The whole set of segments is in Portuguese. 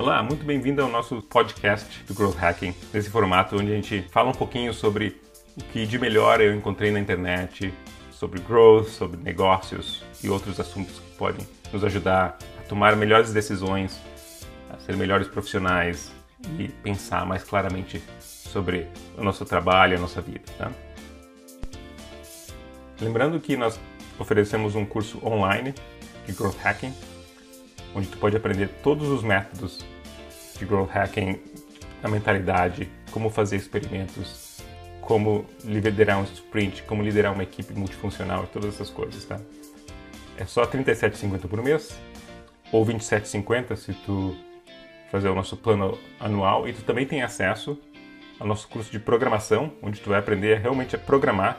Olá, muito bem-vindo ao nosso podcast do Growth Hacking, nesse formato onde a gente fala um pouquinho sobre o que de melhor eu encontrei na internet, sobre growth, sobre negócios e outros assuntos que podem nos ajudar a tomar melhores decisões, a ser melhores profissionais e pensar mais claramente sobre o nosso trabalho a nossa vida. Tá? Lembrando que nós oferecemos um curso online de Growth Hacking, onde tu pode aprender todos os métodos de growth hacking, a mentalidade, como fazer experimentos, como liderar um sprint, como liderar uma equipe multifuncional e todas essas coisas, tá? É só R$ 37,50 por mês ou R$ 27,50 se tu fazer o nosso plano anual e tu também tem acesso ao nosso curso de programação, onde tu vai aprender realmente a programar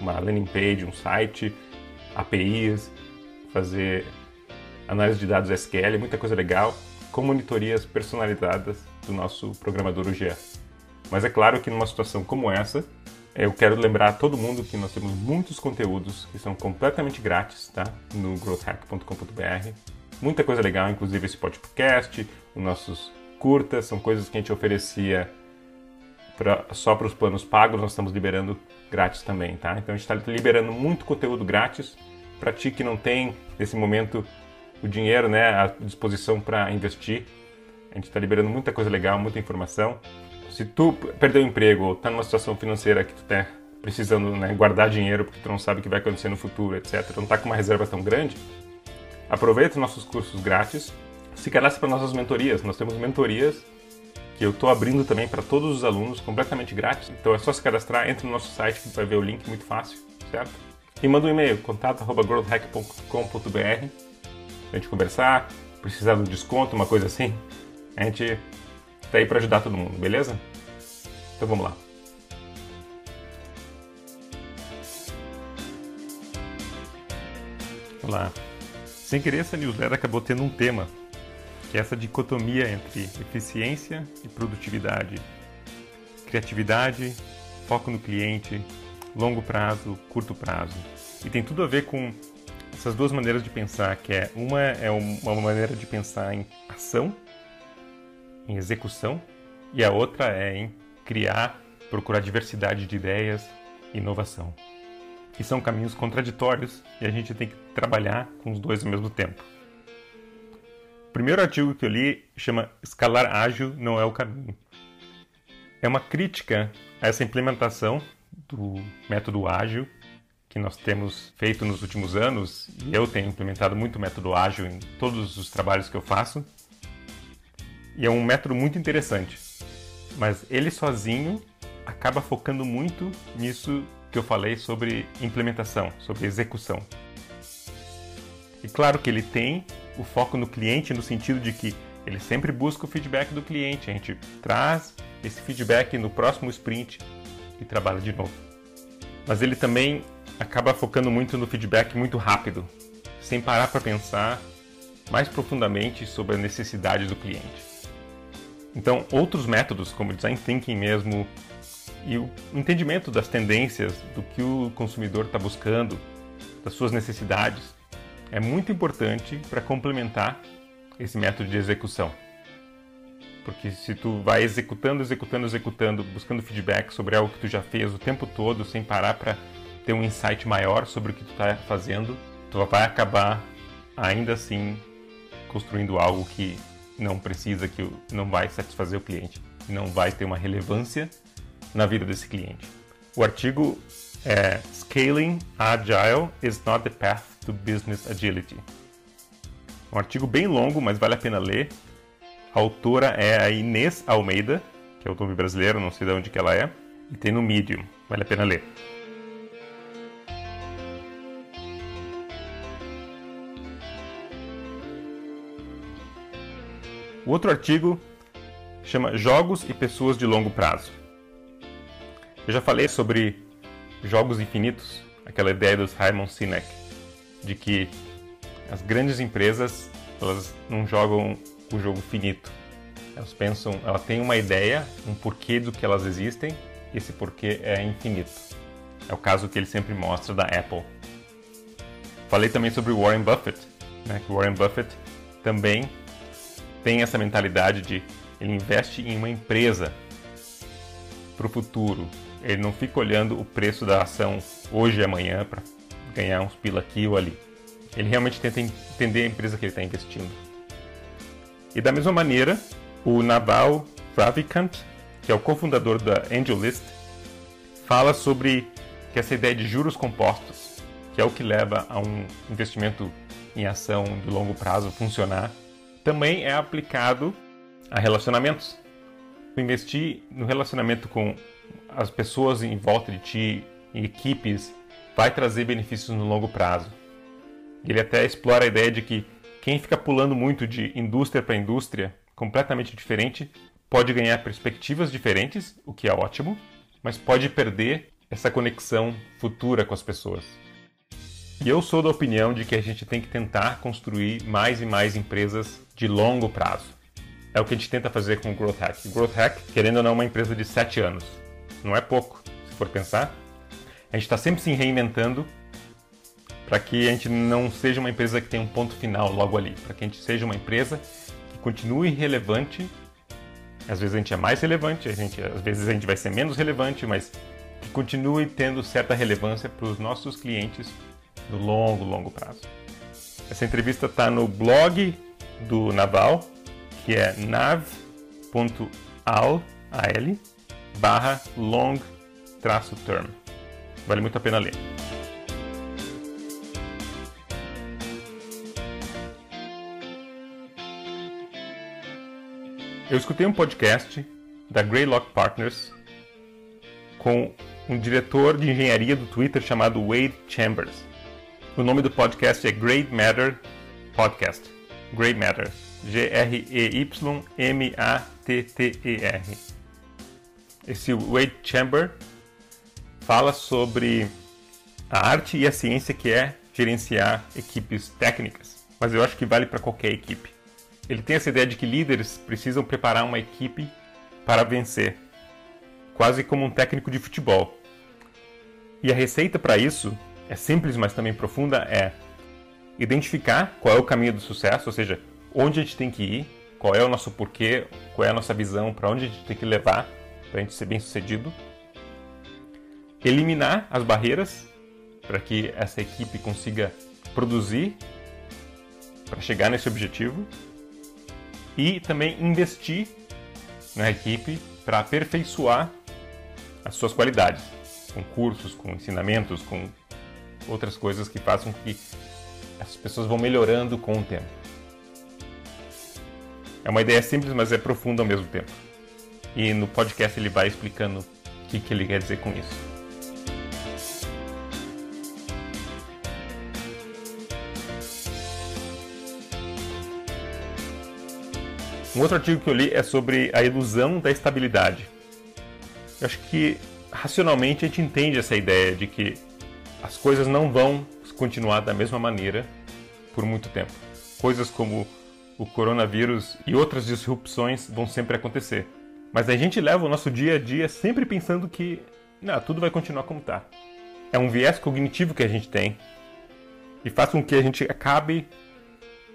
uma landing page, um site, APIs, fazer análise de dados SQL, muita coisa legal com monitorias personalizadas do nosso programador UGA. Mas é claro que numa situação como essa, eu quero lembrar a todo mundo que nós temos muitos conteúdos que são completamente grátis, tá? No growthhack.com.br. Muita coisa legal, inclusive esse podcast, os nossos curtas, são coisas que a gente oferecia pra, só para os planos pagos, nós estamos liberando grátis também, tá? Então a gente está liberando muito conteúdo grátis para ti que não tem, nesse momento, o dinheiro né, à disposição para investir. A gente está liberando muita coisa legal, muita informação. Se tu perdeu o emprego ou está numa situação financeira que tu está precisando né, guardar dinheiro porque tu não sabe o que vai acontecer no futuro, etc., não está com uma reserva tão grande, aproveita os nossos cursos grátis, se cadastre para nossas mentorias. Nós temos mentorias que eu estou abrindo também para todos os alunos, completamente grátis. Então é só se cadastrar, entra no nosso site que vai ver o link muito fácil, certo? E manda um e-mail, contato.growthhack.com.br a gente conversar, precisar de um desconto, uma coisa assim, a gente tá aí para ajudar todo mundo, beleza? Então vamos lá. Olá. Sem querer, essa newsletter acabou tendo um tema, que é essa dicotomia entre eficiência e produtividade, criatividade, foco no cliente, longo prazo, curto prazo. E tem tudo a ver com essas duas maneiras de pensar, que é uma é uma maneira de pensar em ação, em execução, e a outra é em criar, procurar diversidade de ideias, inovação. E são caminhos contraditórios e a gente tem que trabalhar com os dois ao mesmo tempo. O primeiro artigo que eu li chama Escalar Ágil não é o caminho. É uma crítica a essa implementação do método ágil que nós temos feito nos últimos anos, e eu tenho implementado muito método ágil em todos os trabalhos que eu faço, e é um método muito interessante. Mas ele sozinho acaba focando muito nisso que eu falei sobre implementação, sobre execução. E claro que ele tem o foco no cliente no sentido de que ele sempre busca o feedback do cliente, a gente traz esse feedback no próximo sprint e trabalha de novo. Mas ele também acaba focando muito no feedback muito rápido, sem parar para pensar mais profundamente sobre a necessidade do cliente. Então, outros métodos, como design thinking mesmo, e o entendimento das tendências, do que o consumidor está buscando, das suas necessidades, é muito importante para complementar esse método de execução. Porque se tu vai executando, executando, executando, buscando feedback sobre algo que tu já fez o tempo todo, sem parar para ter um insight maior sobre o que tu está fazendo, tu vai acabar ainda assim construindo algo que não precisa, que não vai satisfazer o cliente, não vai ter uma relevância na vida desse cliente. O artigo é Scaling Agile is not the path to business agility. Um artigo bem longo, mas vale a pena ler. A autora é a Inês Almeida, que é autora brasileira, não sei de onde que ela é, e tem no Medium, vale a pena ler. Outro artigo chama Jogos e Pessoas de Longo Prazo. Eu já falei sobre jogos infinitos, aquela ideia dos Simon Sinek, de que as grandes empresas elas não jogam o jogo finito. Elas pensam, ela tem uma ideia, um porquê do que elas existem, e esse porquê é infinito. É o caso que ele sempre mostra da Apple. Falei também sobre Warren Buffett, né, que Warren Buffett também tem essa mentalidade de ele investe em uma empresa para o futuro. Ele não fica olhando o preço da ação hoje e amanhã para ganhar uns pila aqui ou ali. Ele realmente tenta entender a empresa que ele está investindo. E da mesma maneira, o Naval Ravikant, que é o cofundador da AngelList, fala sobre que essa ideia de juros compostos, que é o que leva a um investimento em ação de longo prazo funcionar, também é aplicado a relacionamentos. Investir no relacionamento com as pessoas em volta de ti, em equipes, vai trazer benefícios no longo prazo. Ele até explora a ideia de que quem fica pulando muito de indústria para indústria, completamente diferente, pode ganhar perspectivas diferentes, o que é ótimo, mas pode perder essa conexão futura com as pessoas. E eu sou da opinião de que a gente tem que tentar construir mais e mais empresas de longo prazo. É o que a gente tenta fazer com o Growth Hack. Growth Hack, querendo ou não, é uma empresa de 7 anos. Não é pouco, se for pensar. A gente está sempre se reinventando para que a gente não seja uma empresa que tem um ponto final logo ali, para que a gente seja uma empresa que continue relevante. Às vezes a gente é mais relevante, a gente, às vezes a gente vai ser menos relevante, mas que continue tendo certa relevância para os nossos clientes no longo, longo prazo. Essa entrevista está no blog do Naval, que é nav.al barra long traço term. Vale muito a pena ler. Eu escutei um podcast da Greylock Partners com um diretor de engenharia do Twitter chamado Wade Chambers. O nome do podcast é Great Matter Podcast. Great Matter. G-R-E-Y-M-A-T-T-E-R. Esse Wade Chamber fala sobre a arte e a ciência que é gerenciar equipes técnicas, mas eu acho que vale para qualquer equipe. Ele tem essa ideia de que líderes precisam preparar uma equipe para vencer, quase como um técnico de futebol. E a receita para isso é simples, mas também profunda, é identificar qual é o caminho do sucesso, ou seja, onde a gente tem que ir, qual é o nosso porquê, qual é a nossa visão, para onde a gente tem que levar para a gente ser bem sucedido. Eliminar as barreiras para que essa equipe consiga produzir para chegar nesse objetivo e também investir na equipe para aperfeiçoar as suas qualidades, com cursos, com ensinamentos, com outras coisas que façam que as pessoas vão melhorando com o tempo. É uma ideia simples, mas é profunda ao mesmo tempo. E no podcast ele vai explicando o que, que ele quer dizer com isso. Um outro artigo que eu li é sobre a ilusão da estabilidade. Eu acho que racionalmente a gente entende essa ideia de que as coisas não vão continuar da mesma maneira por muito tempo. Coisas como o coronavírus e outras disrupções vão sempre acontecer. Mas a gente leva o nosso dia a dia sempre pensando que não, tudo vai continuar como está. É um viés cognitivo que a gente tem e faz com que a gente acabe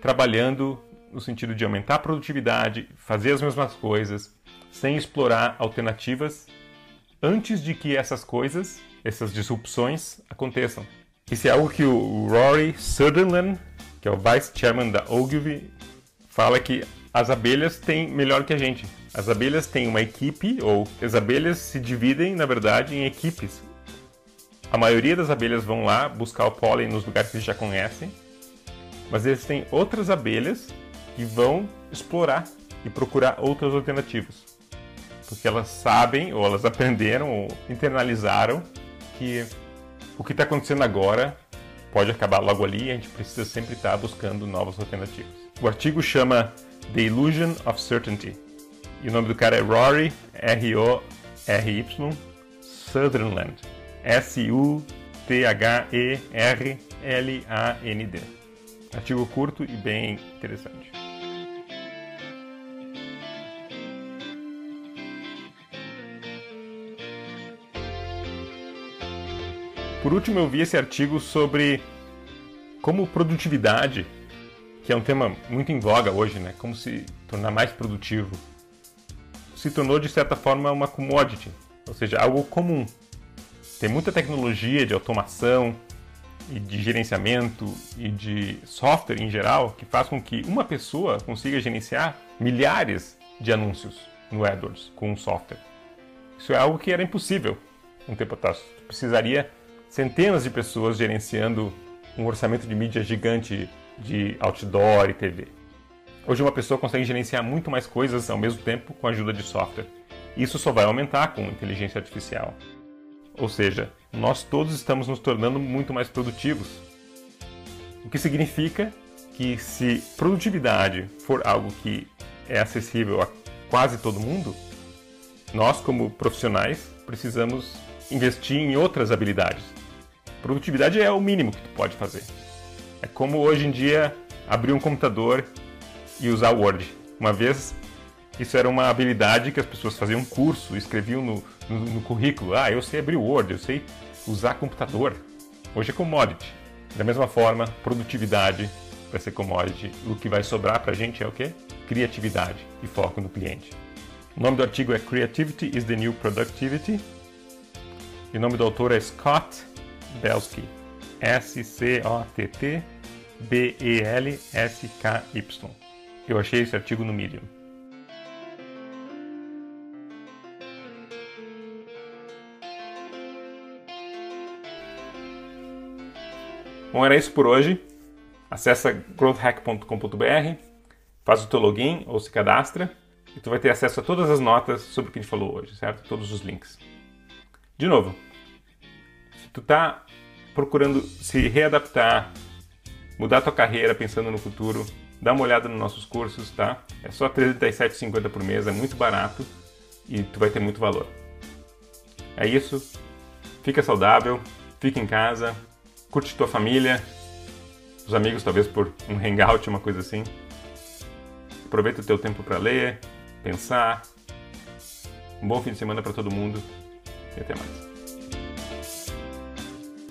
trabalhando no sentido de aumentar a produtividade, fazer as mesmas coisas, sem explorar alternativas antes de que essas coisas, essas disrupções aconteçam. Isso é algo que o Rory Sutherland, que é o Vice Chairman da Ogilvy, fala que as abelhas têm melhor que a gente. As abelhas têm uma equipe, ou as abelhas se dividem, na verdade, em equipes. A maioria das abelhas vão lá buscar o pólen nos lugares que já conhecem, mas eles têm outras abelhas que vão explorar e procurar outras alternativas. Porque elas sabem, ou elas aprenderam, ou internalizaram que o que está acontecendo agora pode acabar logo ali e a gente precisa sempre estar tá buscando novas alternativas. O artigo chama The Illusion of Certainty. E o nome do cara é Rory, R-O-R-Y, Sutherland. S-U-T-H-E-R-L-A-N-D. Artigo curto e bem interessante. Por último, eu vi esse artigo sobre como produtividade, que é um tema muito em voga hoje, né? Como se tornar mais produtivo. Se tornou de certa forma uma commodity, ou seja, algo comum. Tem muita tecnologia de automação e de gerenciamento e de software em geral que faz com que uma pessoa consiga gerenciar milhares de anúncios no AdWords com um software. Isso é algo que era impossível um tempo atrás. Precisaria centenas de pessoas gerenciando um orçamento de mídia gigante de outdoor e TV. Hoje uma pessoa consegue gerenciar muito mais coisas ao mesmo tempo com a ajuda de software. Isso só vai aumentar com inteligência artificial. Ou seja, nós todos estamos nos tornando muito mais produtivos. O que significa que se produtividade for algo que é acessível a quase todo mundo, nós como profissionais precisamos investir em outras habilidades. Produtividade é o mínimo que tu pode fazer. É como hoje em dia abrir um computador e usar Word. Uma vez isso era uma habilidade que as pessoas faziam um curso, escreviam no, no, no currículo. Ah, eu sei abrir o Word, eu sei usar computador. Hoje é commodity. Da mesma forma, produtividade vai ser commodity. O que vai sobrar para a gente é o quê? Criatividade e foco no cliente. O nome do artigo é Creativity is the New Productivity. E o nome do autor é Scott Belsky. S-C-O-T-T B-E-L-S-K-Y. Eu achei esse artigo no Medium. Bom, era isso por hoje. Acesse growthhack.com.br, faz o teu login ou se cadastra e tu vai ter acesso a todas as notas sobre o que a gente falou hoje, certo? Todos os links. De novo, tu tá procurando se readaptar, mudar tua carreira pensando no futuro, dá uma olhada nos nossos cursos, tá? É só R$ 37,50 por mês, é muito barato e tu vai ter muito valor. É isso. Fica saudável, fica em casa, curte tua família, os amigos talvez por um hangout, uma coisa assim. Aproveita o teu tempo para ler, pensar. Um bom fim de semana para todo mundo e até mais.